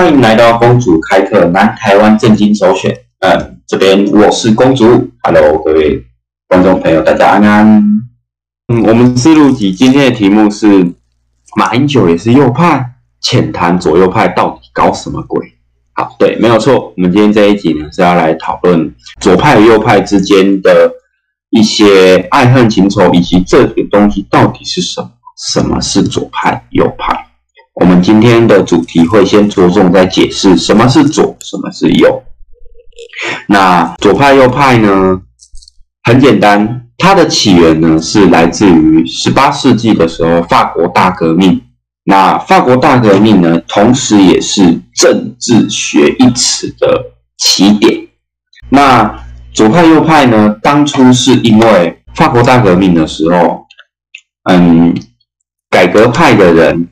欢迎来到公主开课南台湾正经首选。嗯，这边我是公主。Hello，各位观众朋友，大家安安。嗯，我们思路集今天的题目是马英九也是右派，浅谈左右派到底搞什么鬼？好，对，没有错。我们今天这一集呢是要来讨论左派与右派之间的一些爱恨情仇，以及这个东西到底是什么？什么是左派、右派？我们今天的主题会先着重在解释什么是左，什么是右。那左派、右派呢？很简单，它的起源呢是来自于十八世纪的时候法国大革命。那法国大革命呢，同时也是政治学一词的起点。那左派、右派呢？当初是因为法国大革命的时候，嗯，改革派的人。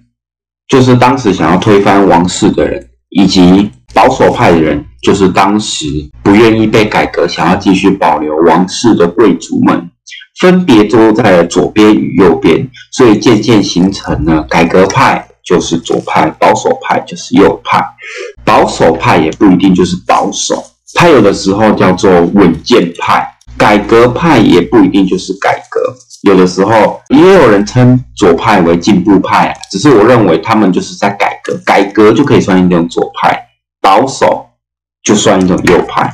就是当时想要推翻王室的人，以及保守派的人，就是当时不愿意被改革、想要继续保留王室的贵族们，分别坐在左边与右边，所以渐渐形成了改革派就是左派，保守派就是右派。保守派也不一定就是保守，它有的时候叫做稳健派；改革派也不一定就是改革。有的时候也有人称左派为进步派，只是我认为他们就是在改革，改革就可以算一种左派，保守就算一种右派。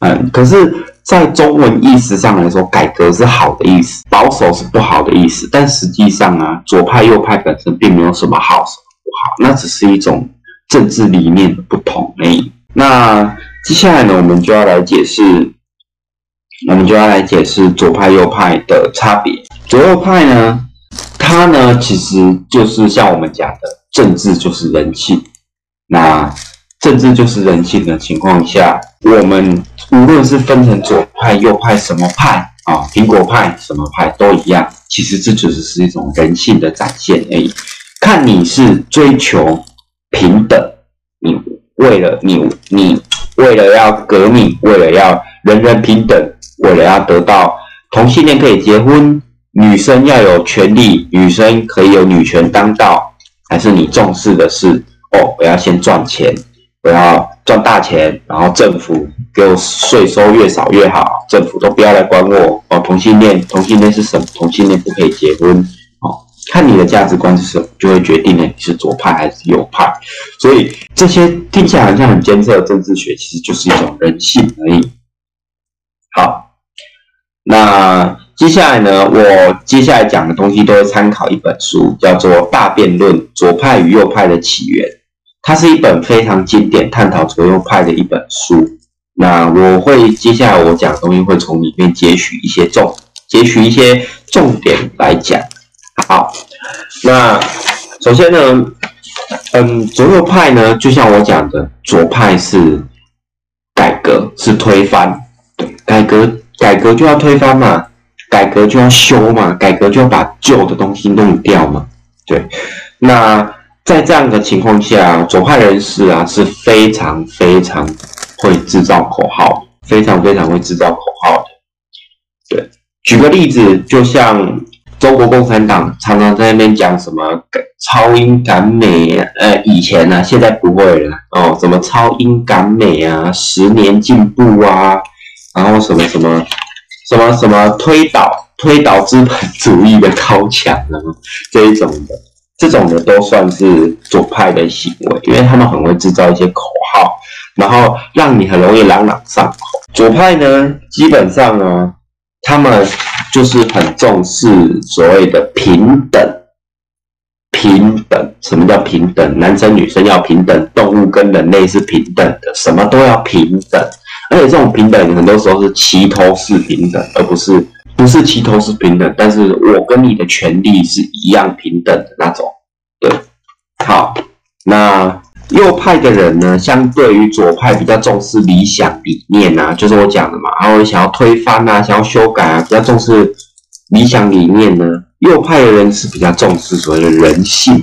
嗯，可是，在中文意思上来说，改革是好的意思，保守是不好的意思。但实际上啊，左派右派本身并没有什么好什么不好，那只是一种政治理念的不同而已。那接下来呢，我们就要来解释。我们就要来解释左派右派的差别。左右派呢，它呢其实就是像我们讲的，政治就是人性。那政治就是人性的情况下，我们无论是分成左派右派什么派啊，苹果派什么派都一样。其实这只是是一种人性的展现而已。看你是追求平等，你为了你你为了要革命，为了要人人平等。为了要得到同性恋可以结婚，女生要有权利，女生可以有女权当道，还是你重视的是哦？我要先赚钱，我要赚大钱，然后政府给我税收越少越好，政府都不要来管我哦。同性恋，同性恋是什么？同性恋不可以结婚哦。看你的价值观是什么，就会决定了你是左派还是右派。所以这些听起来好像很艰涩的政治学，其实就是一种人性而已。好。那接下来呢？我接下来讲的东西都会参考一本书，叫做《大辩论：左派与右派的起源》。它是一本非常经典、探讨左右派的一本书。那我会接下来我讲的东西会从里面截取一些重、截取一些重点来讲。好，那首先呢，嗯，左右派呢，就像我讲的，左派是改革，是推翻，对，改革。改革就要推翻嘛，改革就要修嘛，改革就要把旧的东西弄掉嘛。对，那在这样的情况下，左派人士啊是非常非常会制造口号，非常非常会制造口号的。对，举个例子，就像中国共产党常常在那边讲什么超英赶美，呃，以前呢，现在不会了哦，什么超英赶美啊，十年进步啊。然后什么什么什么什么推倒推倒资本主义的高墙啊，这一种的，这种的都算是左派的行为，因为他们很会制造一些口号，然后让你很容易朗朗上口。左派呢，基本上呢，他们就是很重视所谓的平等，平等。什么叫平等？男生女生要平等，动物跟人类是平等的，什么都要平等。而且这种平等很多时候是齐头式平等，而不是不是齐头式平等，但是我跟你的权利是一样平等的那种。对，好，那右派的人呢，相对于左派比较重视理想理念啊，就是我讲的嘛，然后想要推翻啊，想要修改啊，比较重视理想理念呢。右派的人是比较重视所谓的人性，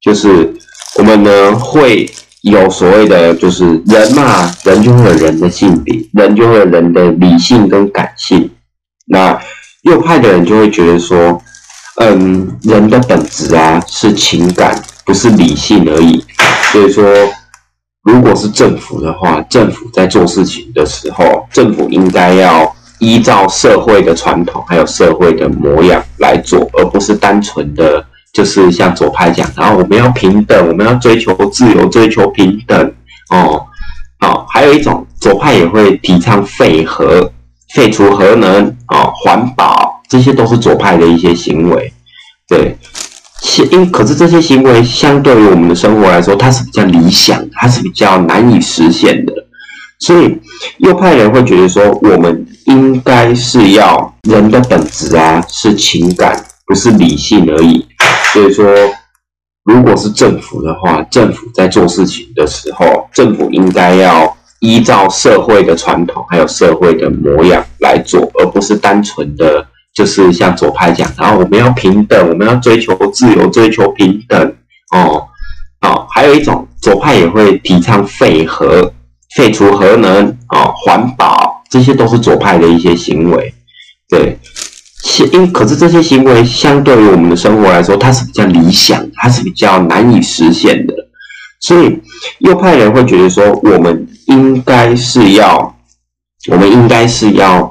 就是我们呢会。有所谓的，就是人嘛，人就会有人的性别，人就会有人的理性跟感性。那右派的人就会觉得说，嗯，人的本质啊是情感，不是理性而已。所以说，如果是政府的话，政府在做事情的时候，政府应该要依照社会的传统还有社会的模样来做，而不是单纯的就是像左派讲，然后我们要平等，我们要追求自由，追求平等哦。好，还有一种左派也会提倡废核、废除核能啊，环保，这些都是左派的一些行为。对，因可是这些行为相对于我们的生活来说，它是比较理想，它是比较难以实现的。所以右派人会觉得说，我们应该是要人的本质啊，是情感，不是理性而已。所以说。如果是政府的话，政府在做事情的时候，政府应该要依照社会的传统还有社会的模样来做，而不是单纯的就是像左派讲，然后我们要平等，我们要追求自由，追求平等哦。好，还有一种左派也会提倡废核、废除核能啊，环保，这些都是左派的一些行为，对。因可是这些行为相对于我们的生活来说，它是比较理想，它是比较难以实现的。所以右派人会觉得说，我们应该是要，我们应该是要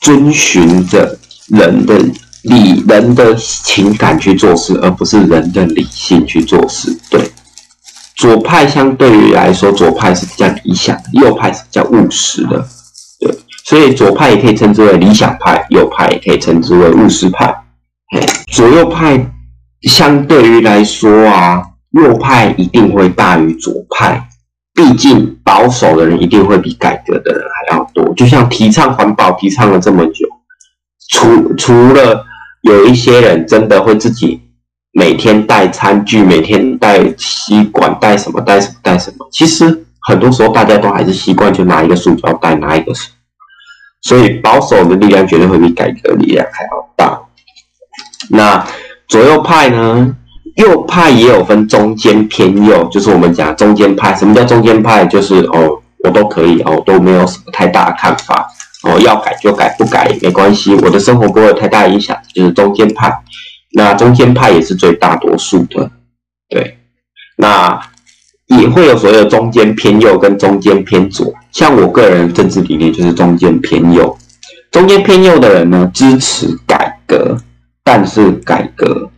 遵循着人的理、人的情感去做事，而不是人的理性去做事。对，左派相对于来说，左派是比较理想，右派是比较务实的。所以左派也可以称之为理想派，右派也可以称之为务实派。左右派相对于来说啊，右派一定会大于左派，毕竟保守的人一定会比改革的人还要多。就像提倡环保提倡了这么久，除除了有一些人真的会自己每天带餐具，每天带吸管，带什么带什么带什么，其实很多时候大家都还是习惯就拿一个塑胶袋，拿一个。所以保守的力量绝对会比改革力量还要大。那左右派呢？右派也有分中间偏右，就是我们讲中间派。什么叫中间派？就是哦，我都可以哦，都没有什么太大的看法哦，要改就改，不改也没关系，我的生活不会有太大影响，就是中间派。那中间派也是最大多数的，对。那也会有所谓的中间偏右跟中间偏左。像我个人政治理念就是中间偏右，中间偏右的人呢支持改革，但是改革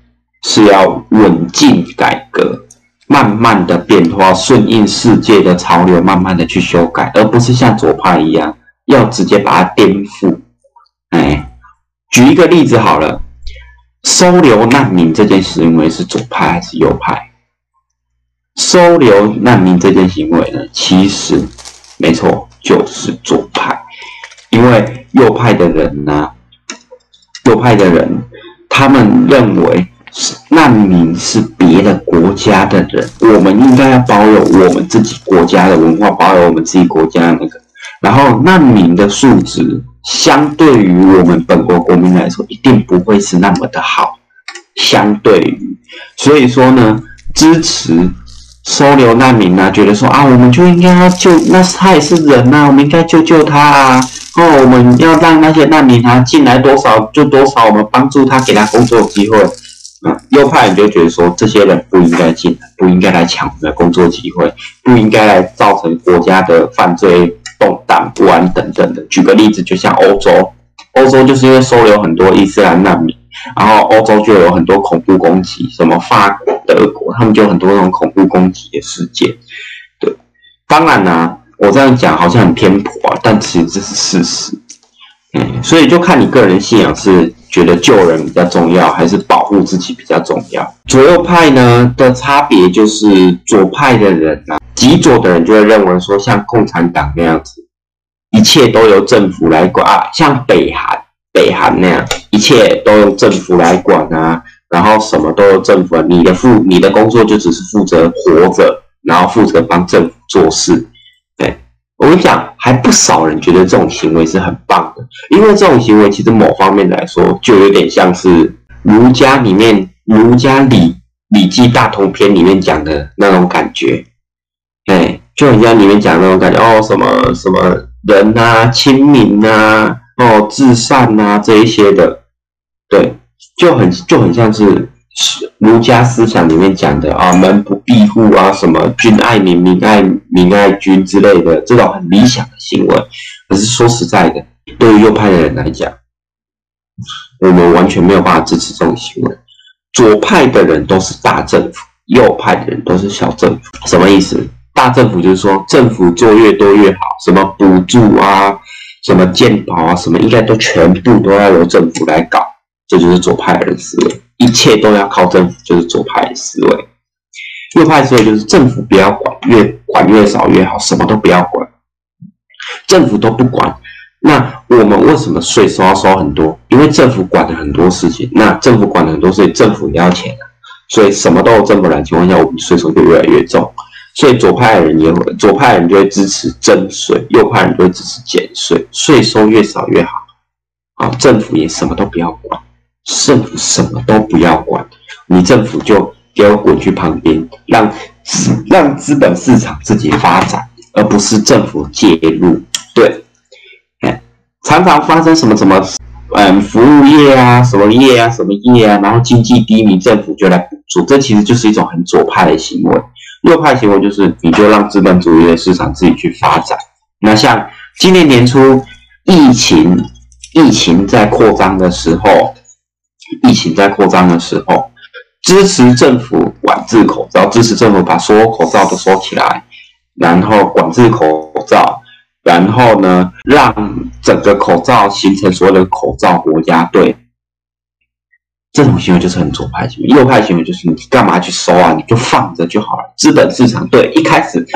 是要稳进改革，慢慢的变化，顺应世界的潮流，慢慢的去修改，而不是像左派一样要直接把它颠覆。哎，举一个例子好了，收留难民这件行为是左派还是右派？收留难民这件行为呢，其实。没错，就是左派，因为右派的人呢，右派的人，他们认为是难民是别的国家的人，我们应该要保有我们自己国家的文化，保有我们自己国家的那个，然后难民的素质相对于我们本国国民来说，一定不会是那么的好，相对于，所以说呢，支持。收留难民啊，觉得说啊，我们就应该要救，那他也是人呐，我们应该救救他啊。哦，我们要让那些难民啊进来多少就多少，我们帮助他，给他工作机会。嗯，右派人就觉得说，这些人不应该进来，不应该来抢我们的工作机会，不应该来造成国家的犯罪动荡不安等等的。举个例子，就像欧洲，欧洲就是因为收留很多伊斯兰难民。然后欧洲就有很多恐怖攻击，什么法国、德国，他们就很多那种恐怖攻击的事件。对，当然呢，我这样讲好像很偏颇啊，但其实这是事实。嗯，所以就看你个人信仰是觉得救人比较重要，还是保护自己比较重要。左右派呢的差别就是，左派的人啊，极左的人就会认为说，像共产党那样子，一切都由政府来管啊，像北韩。北韩那样，一切都由政府来管啊，然后什么都政府，你的负你的工作就只是负责活着，然后负责帮政府做事。对我跟你讲，还不少人觉得这种行为是很棒的，因为这种行为其实某方面来说，就有点像是儒家里面儒家礼礼记大同篇里面讲的那种感觉，哎，就很像里面讲那种感觉哦，什么什么人啊，亲民啊。哦，至善呐，这一些的，对，就很就很像是儒家思想里面讲的啊，门不闭户啊，什么君爱民，民爱民爱君之类的这种很理想的行为。可是说实在的，对于右派的人来讲，我们完全没有办法支持这种行为。左派的人都是大政府，右派的人都是小政府。什么意思？大政府就是说政府做越多越好，什么补助啊，什么健保啊，什么应该都全部都要由政府来搞。这就是左派的人思维，一切都要靠政府，就是左派思维。右派思维就是政府不要管，越管越少越好，什么都不要管，政府都不管。那我们为什么税收要收很多？因为政府管了很多事情，那政府管了很多事情，政府也要钱，所以什么都有政府来情况下，我们税收就越来越重。所以左派人也会，左派人就会支持征税，右派人就会支持减税，税收越少越好。啊，政府也什么都不要管。政府什么都不要管，你政府就给我滚去旁边，让让资本市场自己发展，而不是政府介入。对，哎，常常发生什么什么，嗯，服务业啊，什么业啊，什么业啊，然后经济低迷，政府就来补助，这其实就是一种很左派的行为。右派行为就是你就让资本主义的市场自己去发展。那像今年年初疫情，疫情在扩张的时候。疫情在扩张的时候，支持政府管制口罩，支持政府把所有口罩都收起来，然后管制口罩，然后呢，让整个口罩形成所有的口罩国家队。这种行为就是很左派行为，右派行为就是你干嘛去收啊？你就放着就好了。资本市场对一开始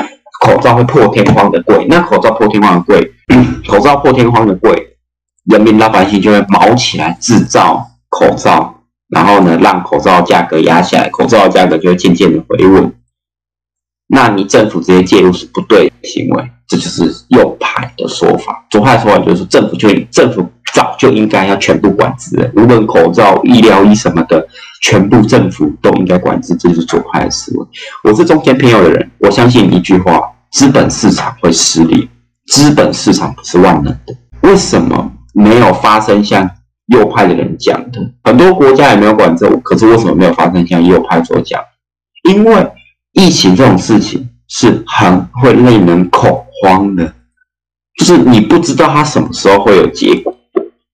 口罩会破天荒的贵，那口罩破天荒的贵，口罩破天荒的贵，人民老百姓就会毛起来制造。口罩，然后呢，让口罩价格压下来，口罩价格就会渐渐的回稳。那你政府直接介入是不对的行为，这就是右派的说法。左派的说法就是政府就政府早就应该要全部管制，无论口罩、医疗医什么的，全部政府都应该管制，这就是左派的思维。我是中间偏右的人，我相信一句话：资本市场会失利，资本市场不是万能的。为什么没有发生像？右派的人讲的，很多国家也没有管制，可是为什么没有发生像右派所讲？因为疫情这种事情是很会令人恐慌的，就是你不知道它什么时候会有结果，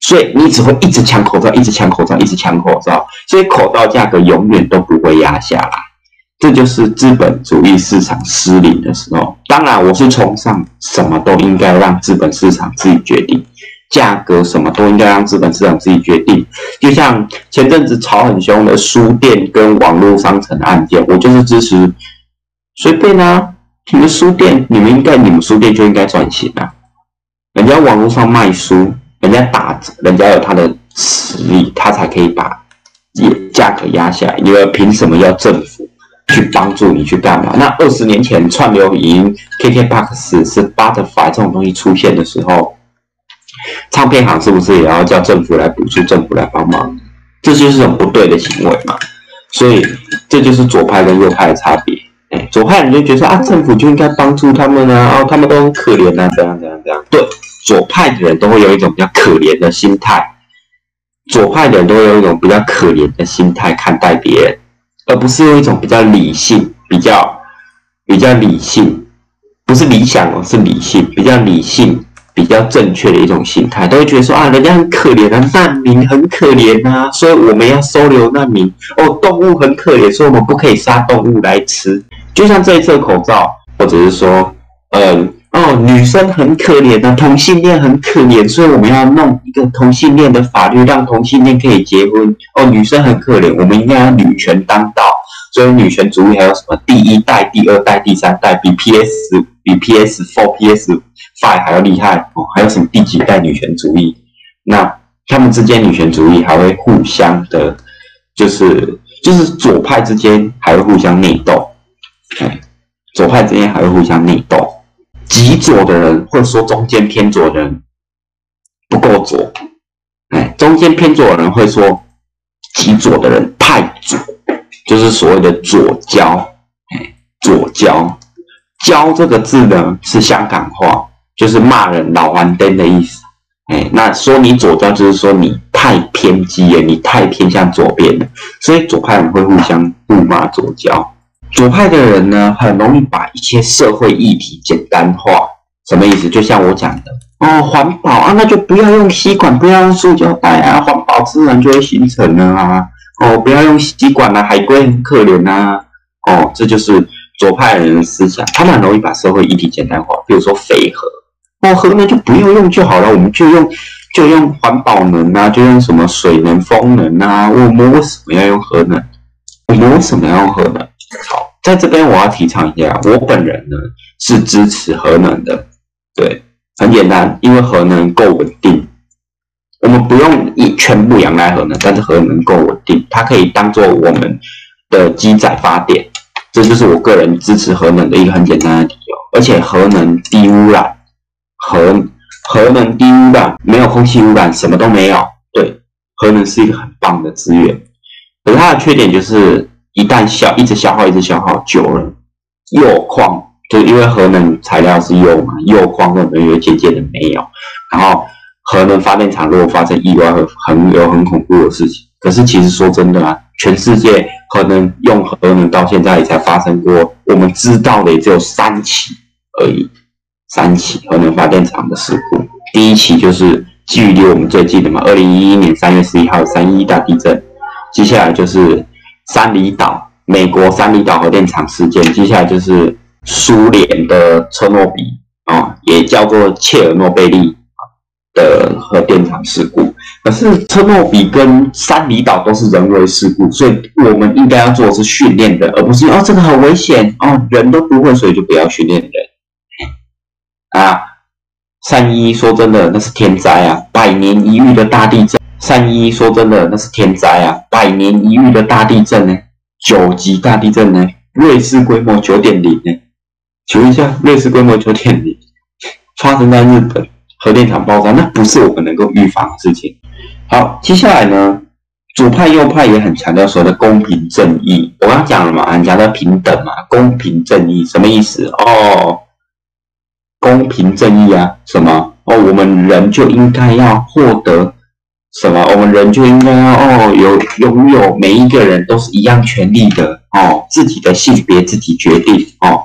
所以你只会一直抢口罩，一直抢口罩，一直抢口罩，所以口罩价格永远都不会压下来。这就是资本主义市场失灵的时候。当然，我是崇尚什么都应该让资本市场自己决定。价格什么都应该让资本市场自己决定，就像前阵子吵很凶的书店跟网络商城案件，我就是支持随便啊，你们书店，你们应该你们书店就应该转型啊，人家网络上卖书，人家打，人家有他的实力，他才可以把价格压下来，因为凭什么要政府去帮助你去干嘛？那二十年前串流音 KKBOX 是 Butterfly 这种东西出现的时候。唱片行是不是也要叫政府来补助、政府来帮忙？这就是种不对的行为嘛。所以这就是左派跟右派的差别。哎，左派人就觉得啊，政府就应该帮助他们啊，哦，他们都很可怜啊，怎样怎样怎样。对，左派的人都会有一种比较可怜的心态。左派的人都会有一种比较可怜的心态看待别人，而不是用一种比较理性、比较比较理性，不是理想哦，是理性，比较理性。比较正确的一种心态，都会觉得说啊，人家很可怜啊，难民很可怜啊，所以我们要收留难民。哦，动物很可怜，所以我们不可以杀动物来吃。就像这一次口罩，或者是说，嗯，哦，女生很可怜啊，同性恋很可怜，所以我们要弄一个同性恋的法律，让同性恋可以结婚。哦，女生很可怜，我们应该要女权当道。所以女权主义还有什么第一代、第二代、第三代，比 PS 比 PS Four、PS Five 还要厉害哦？还有什么第几代女权主义？那他们之间女权主义还会互相的，就是就是左派之间还会互相内斗，哎，左派之间还会互相内斗。极左的人会说中间偏左的人不够左，哎，中间偏左的人会说极左的人太左。就是所谓的左交，哎，左交，交这个字呢是香港话，就是骂人老顽灯的意思，哎，那说你左交就是说你太偏激了，你太偏向左边了，所以左派人会互相互骂左交。左派的人呢，很容易把一些社会议题简单化，什么意思？就像我讲的哦，环保啊，那就不要用吸管，不要用塑胶袋啊，环保自然就会形成了啊。哦，不要用吸管啊，海龟很可怜呐。哦，这就是左派人的思想，他们很容易把社会议题简单化，比如说废核。哦，核能就不要用就好了，我们就用就用环保能啊，就用什么水能、风能啊。我们为什么要用核能？我们为什么要用核能？好，在这边我要提倡一下，我本人呢是支持核能的。对，很简单，因为核能够稳定，我们不用一全部仰赖核能，但是核能够稳定，它可以当做我们的机载发电。这就是我个人支持核能的一个很简单的理由，而且核能低污染。核核能低污染，没有空气污染，什么都没有。对，核能是一个很棒的资源，可是它的缺点就是一旦消，一直消耗，一直消耗久了，铀矿就因为核能材料是铀嘛，铀矿可能会渐渐的没有。然后核能发电厂如果发生意外，会很有很恐怖的事情。可是其实说真的啊，全世界可能用核能到现在也才发生过，我们知道的也只有三起而已。三起核能发电厂的事故，第一起就是距离我们最近的嘛，二零一一年三月十一号三一大地震。接下来就是三里岛，美国三里岛核电厂事件。接下来就是苏联的车诺比啊，也叫做切尔诺贝利的核电厂事故。可是车诺比跟三里岛都是人为事故，所以我们应该要做的是训练的，而不是哦这个很危险哦，人都不会，所以就不要训练人。啊，三一说真的，那是天灾啊，百年一遇的大地震。三一说真的，那是天灾啊，百年一遇的大地震呢，九级大地震呢，瑞士规模九点零呢。请问一下，瑞士规模九点零发生在日本核电厂爆炸，那不是我们能够预防的事情。好，接下来呢，左派右派也很强调所谓的公平正义。我刚讲了嘛，很强调平等嘛，公平正义什么意思？哦。公平正义啊，什么哦？我们人就应该要获得什么？我们人就应该要哦，有拥有每一个人都是一样权利的哦，自己的性别自己决定哦。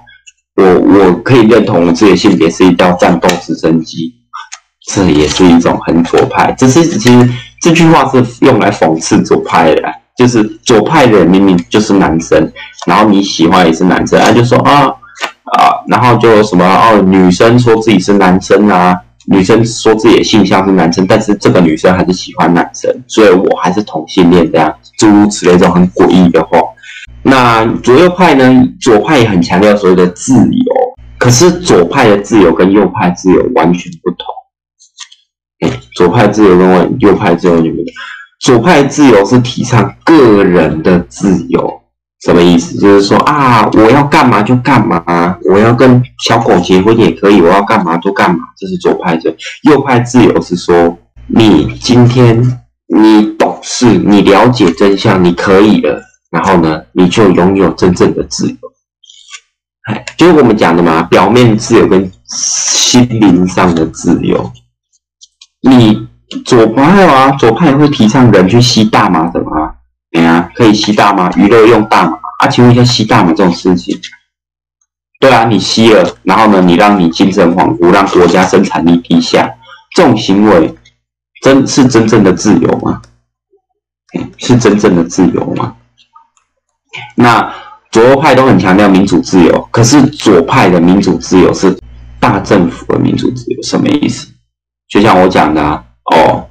我我可以认同我自己的性别是一道战斗直升机，这也是一种很左派。只是其实这句话是用来讽刺左派的，就是左派的人明明就是男生，然后你喜欢也是男生，他就说啊。啊，然后就什么哦，女生说自己是男生啊，女生说自己的性向是男生，但是这个女生还是喜欢男生，所以我还是同性恋这样，诸如此类这种很诡异的话。那左右派呢？左派也很强调所谓的自由，可是左派的自由跟右派自由完全不同。左派自由跟我右派自由完全不同。左派自由是提倡个人的自由。什么意思？就是说啊，我要干嘛就干嘛，我要跟小狗结婚也可以，我要干嘛就干嘛。这是左派的。右派自由是说，你今天你懂事，你了解真相，你可以了，然后呢，你就拥有真正的自由。哎，就是我们讲的嘛，表面自由跟心灵上的自由。你左派啊，左派会提倡人去吸大麻的吗？哎呀，可以吸大麻，娱乐用大麻啊？请问一下，吸大麻这种事情，对啊，你吸了，然后呢，你让你精神恍惚，让国家生产力低下，这种行为真是真正的自由吗？是真正的自由吗？那左派都很强调民主自由，可是左派的民主自由是大政府的民主自由，什么意思？就像我讲的，哦。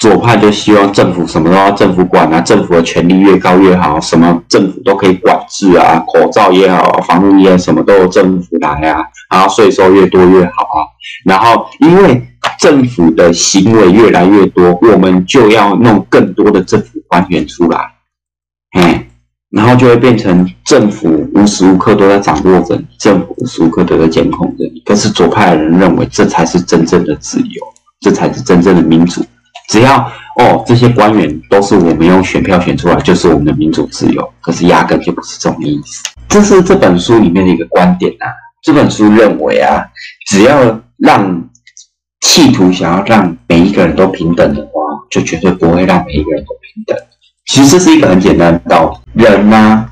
左派就希望政府什么都要政府管啊，政府的权力越高越好，什么政府都可以管制啊，口罩也好，防护衣什么都由政府来啊，然后税收越多越好啊，然后因为政府的行为越来越多，我们就要弄更多的政府官员出来，哎，然后就会变成政府无时无刻都在掌握着，政府无时无刻都在监控着你。可是左派的人认为这才是真正的自由，这才是真正的民主。只要哦，这些官员都是我们用选票选出来，就是我们的民主自由。可是压根就不是这种意思。这是这本书里面的一个观点啊。这本书认为啊，只要让企图想要让每一个人都平等的话，就绝对不会让每一个人都平等。其实这是一个很简单的道理，人呢，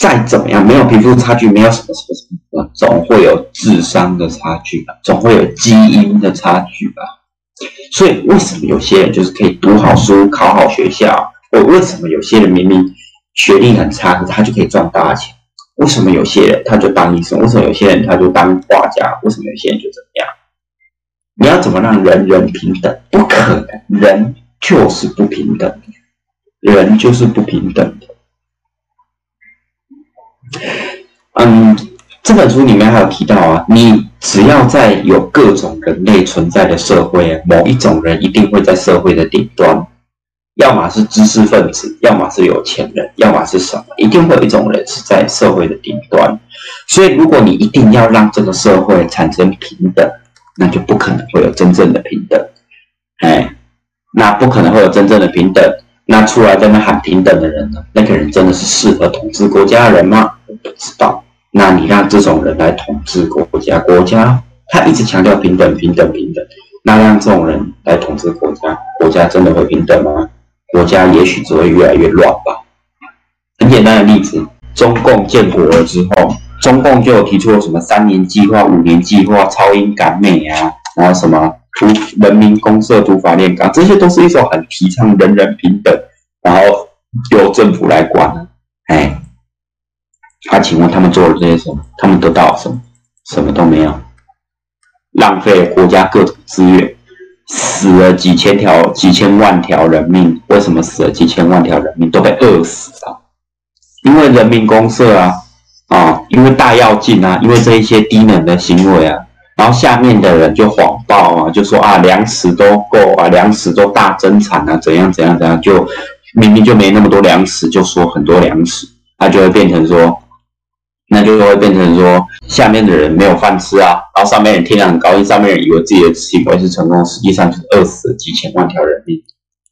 再怎么样，没有贫富差距，没有什么什么什么，总会有智商的差距吧，总会有基因的差距吧。所以为什么有些人就是可以读好书、考好学校？我为什么有些人明明学历很差，可是他就可以赚大钱？为什么有些人他就当医生？为什么有些人他就当画家？为什么有些人就怎么样？你要怎么让人人平等？不可能，人就是不平等，人就是不平等的。嗯，这本书里面还有提到啊，你只要在有各种人类存在的社会，某一种人一定会在社会的顶端。要么是知识分子，要么是有钱人，要么是什么？一定会有一种人是在社会的顶端。所以，如果你一定要让这个社会产生平等，那就不可能会有真正的平等。哎，那不可能会有真正的平等。那出来在那喊平等的人呢？那个人真的是适合统治国家的人吗？我不知道。那你让这种人来统治国家，国家他一直强调平等、平等、平等，那让这种人来统治国家，国家真的会平等吗？国家也许只会越来越乱吧。很简单的例子，中共建国了之后，中共就提出了什么三年计划、五年计划、超英赶美啊，然后什么土人民公社、土法炼钢，这些都是一种很提倡人人平等，然后由政府来管。哎，那请问他们做了这些什么？他们得到了什么？什么都没有，浪费国家各种资源。死了几千条、几千万条人命，为什么死了几千万条人命都被饿死了？因为人民公社啊，啊，因为大跃进啊，因为这一些低能的行为啊，然后下面的人就谎报啊，就说啊粮食都够啊，粮食都大增产啊，怎样怎样怎样，就明明就没那么多粮食，就说很多粮食，那就会变成说。那就会变成说，下面的人没有饭吃啊，然后上面人听了很高兴，上面人以为自己的行为是成功，实际上就是饿死了几千万条人命。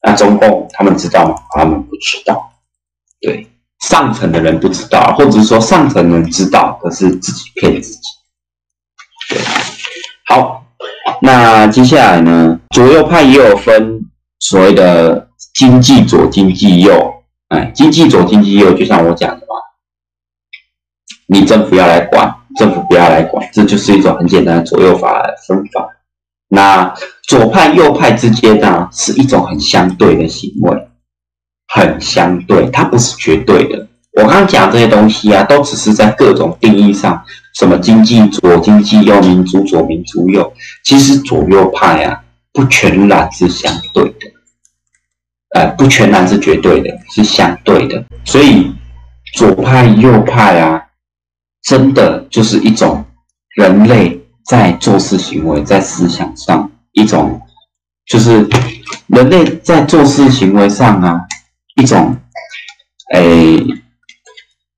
那中共他们知道吗？他们不知道。对，上层的人不知道，或者是说上层人知道，可是自己骗自己。对，好，那接下来呢，左右派也有分所谓的经济左、经济右。哎，经济左、经济右，就像我讲的嘛。你政府要来管，政府不要来管，这就是一种很简单的左右法分法。那左派右派之间呢，是一种很相对的行为，很相对，它不是绝对的。我刚刚讲这些东西啊，都只是在各种定义上，什么经济左、经济右、民主左、民主右，其实左右派啊，不全然是相对的，呃，不全然是绝对的，是相对的。所以左派右派啊。真的就是一种人类在做事行为，在思想上一种，就是人类在做事行为上啊，一种，诶，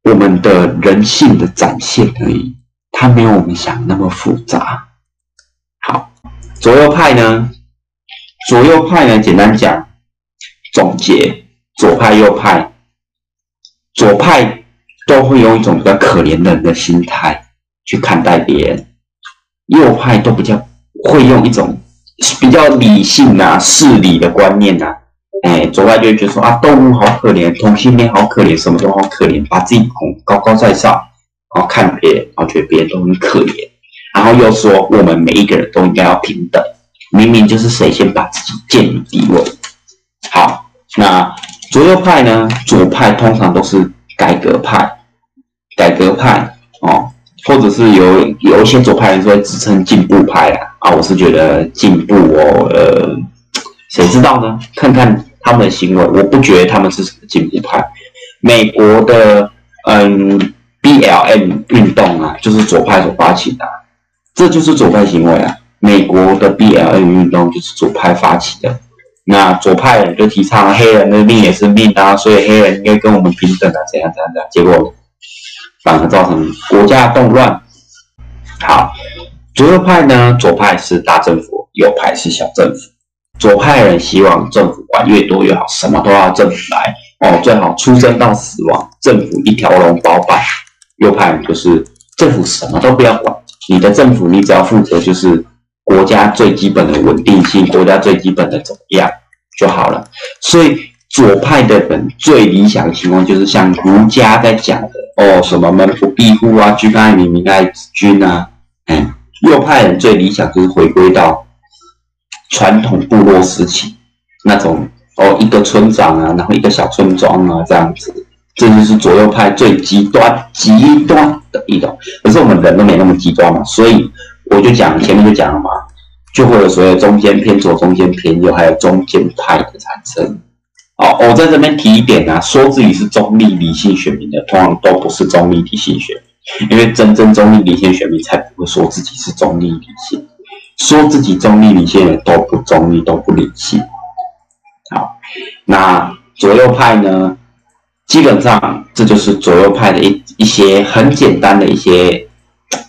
我们的人性的展现而已，它没有我们想那么复杂。好，左右派呢？左右派呢？简单讲，总结，左派右派，左派。都会用一种比较可怜人的心态去看待别人，右派都比较会用一种比较理性啊、事理的观念呐。哎，左派就会觉得说啊，动物好可怜，同性恋好可怜，什么都好可怜，把自己捧高高在上，然后看别人，然后觉得别人都很可怜，然后又说我们每一个人都应该要平等，明明就是谁先把自己建立地位。好，那左右派呢？左派通常都是。改革派，改革派哦，或者是有有一些左派人说自称进步派啊，啊，我是觉得进步哦，呃，谁知道呢？看看他们的行为，我不觉得他们是什么进步派。美国的嗯 BLM 运动啊，就是左派所发起的，这就是左派行为啊。美国的 BLM 运动就是左派发起的。那左派人就提倡黑人的命也是命啊，所以黑人应该跟我们平等啊，怎样怎样怎样，结果反而造成国家动乱。好，左右派呢，左派是大政府，右派是小政府。左派人希望政府管越多越好，什么都要政府来哦，最好出生到死亡，政府一条龙包办。右派人就是政府什么都不要管，你的政府你只要负责就是国家最基本的稳定性，国家最基本的怎么样就好了。所以左派的人最理想的情况就是像儒家在讲的哦，什么门不闭户啊，君爱民，民爱子君啊。嗯，右派人最理想就是回归到传统部落时期那种哦，一个村长啊，然后一个小村庄啊这样子。这就是左右派最极端、极端的一种。可是我们人都没那么极端嘛，所以我就讲前面就讲了嘛，就会有所谓中间偏左、中间偏右，还有中间派的产生。哦，我在这边提一点啊，说自己是中立理性选民的，通常都不是中立理性选民，因为真正中立理性选民才不会说自己是中立理性，说自己中立你现在都不中立，都不理性。好，那左右派呢？基本上，这就是左右派的一一些很简单的一些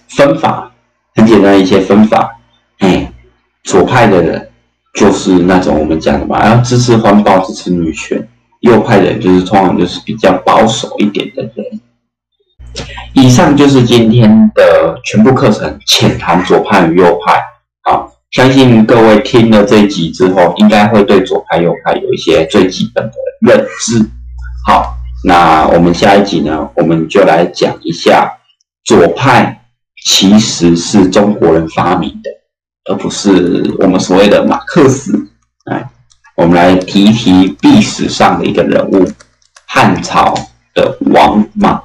分法，很简单的一些分法。哎，左派的人就是那种我们讲的嘛，要支持环保、支持女权；右派的人就是通常就是比较保守一点的人。以上就是今天的全部课程，浅谈左派与右派。相信各位听了这一集之后，应该会对左派、右派有一些最基本的认知。好。那我们下一集呢，我们就来讲一下左派其实是中国人发明的，而不是我们所谓的马克思。哎，我们来提一提历史上的一个人物，汉朝的王莽。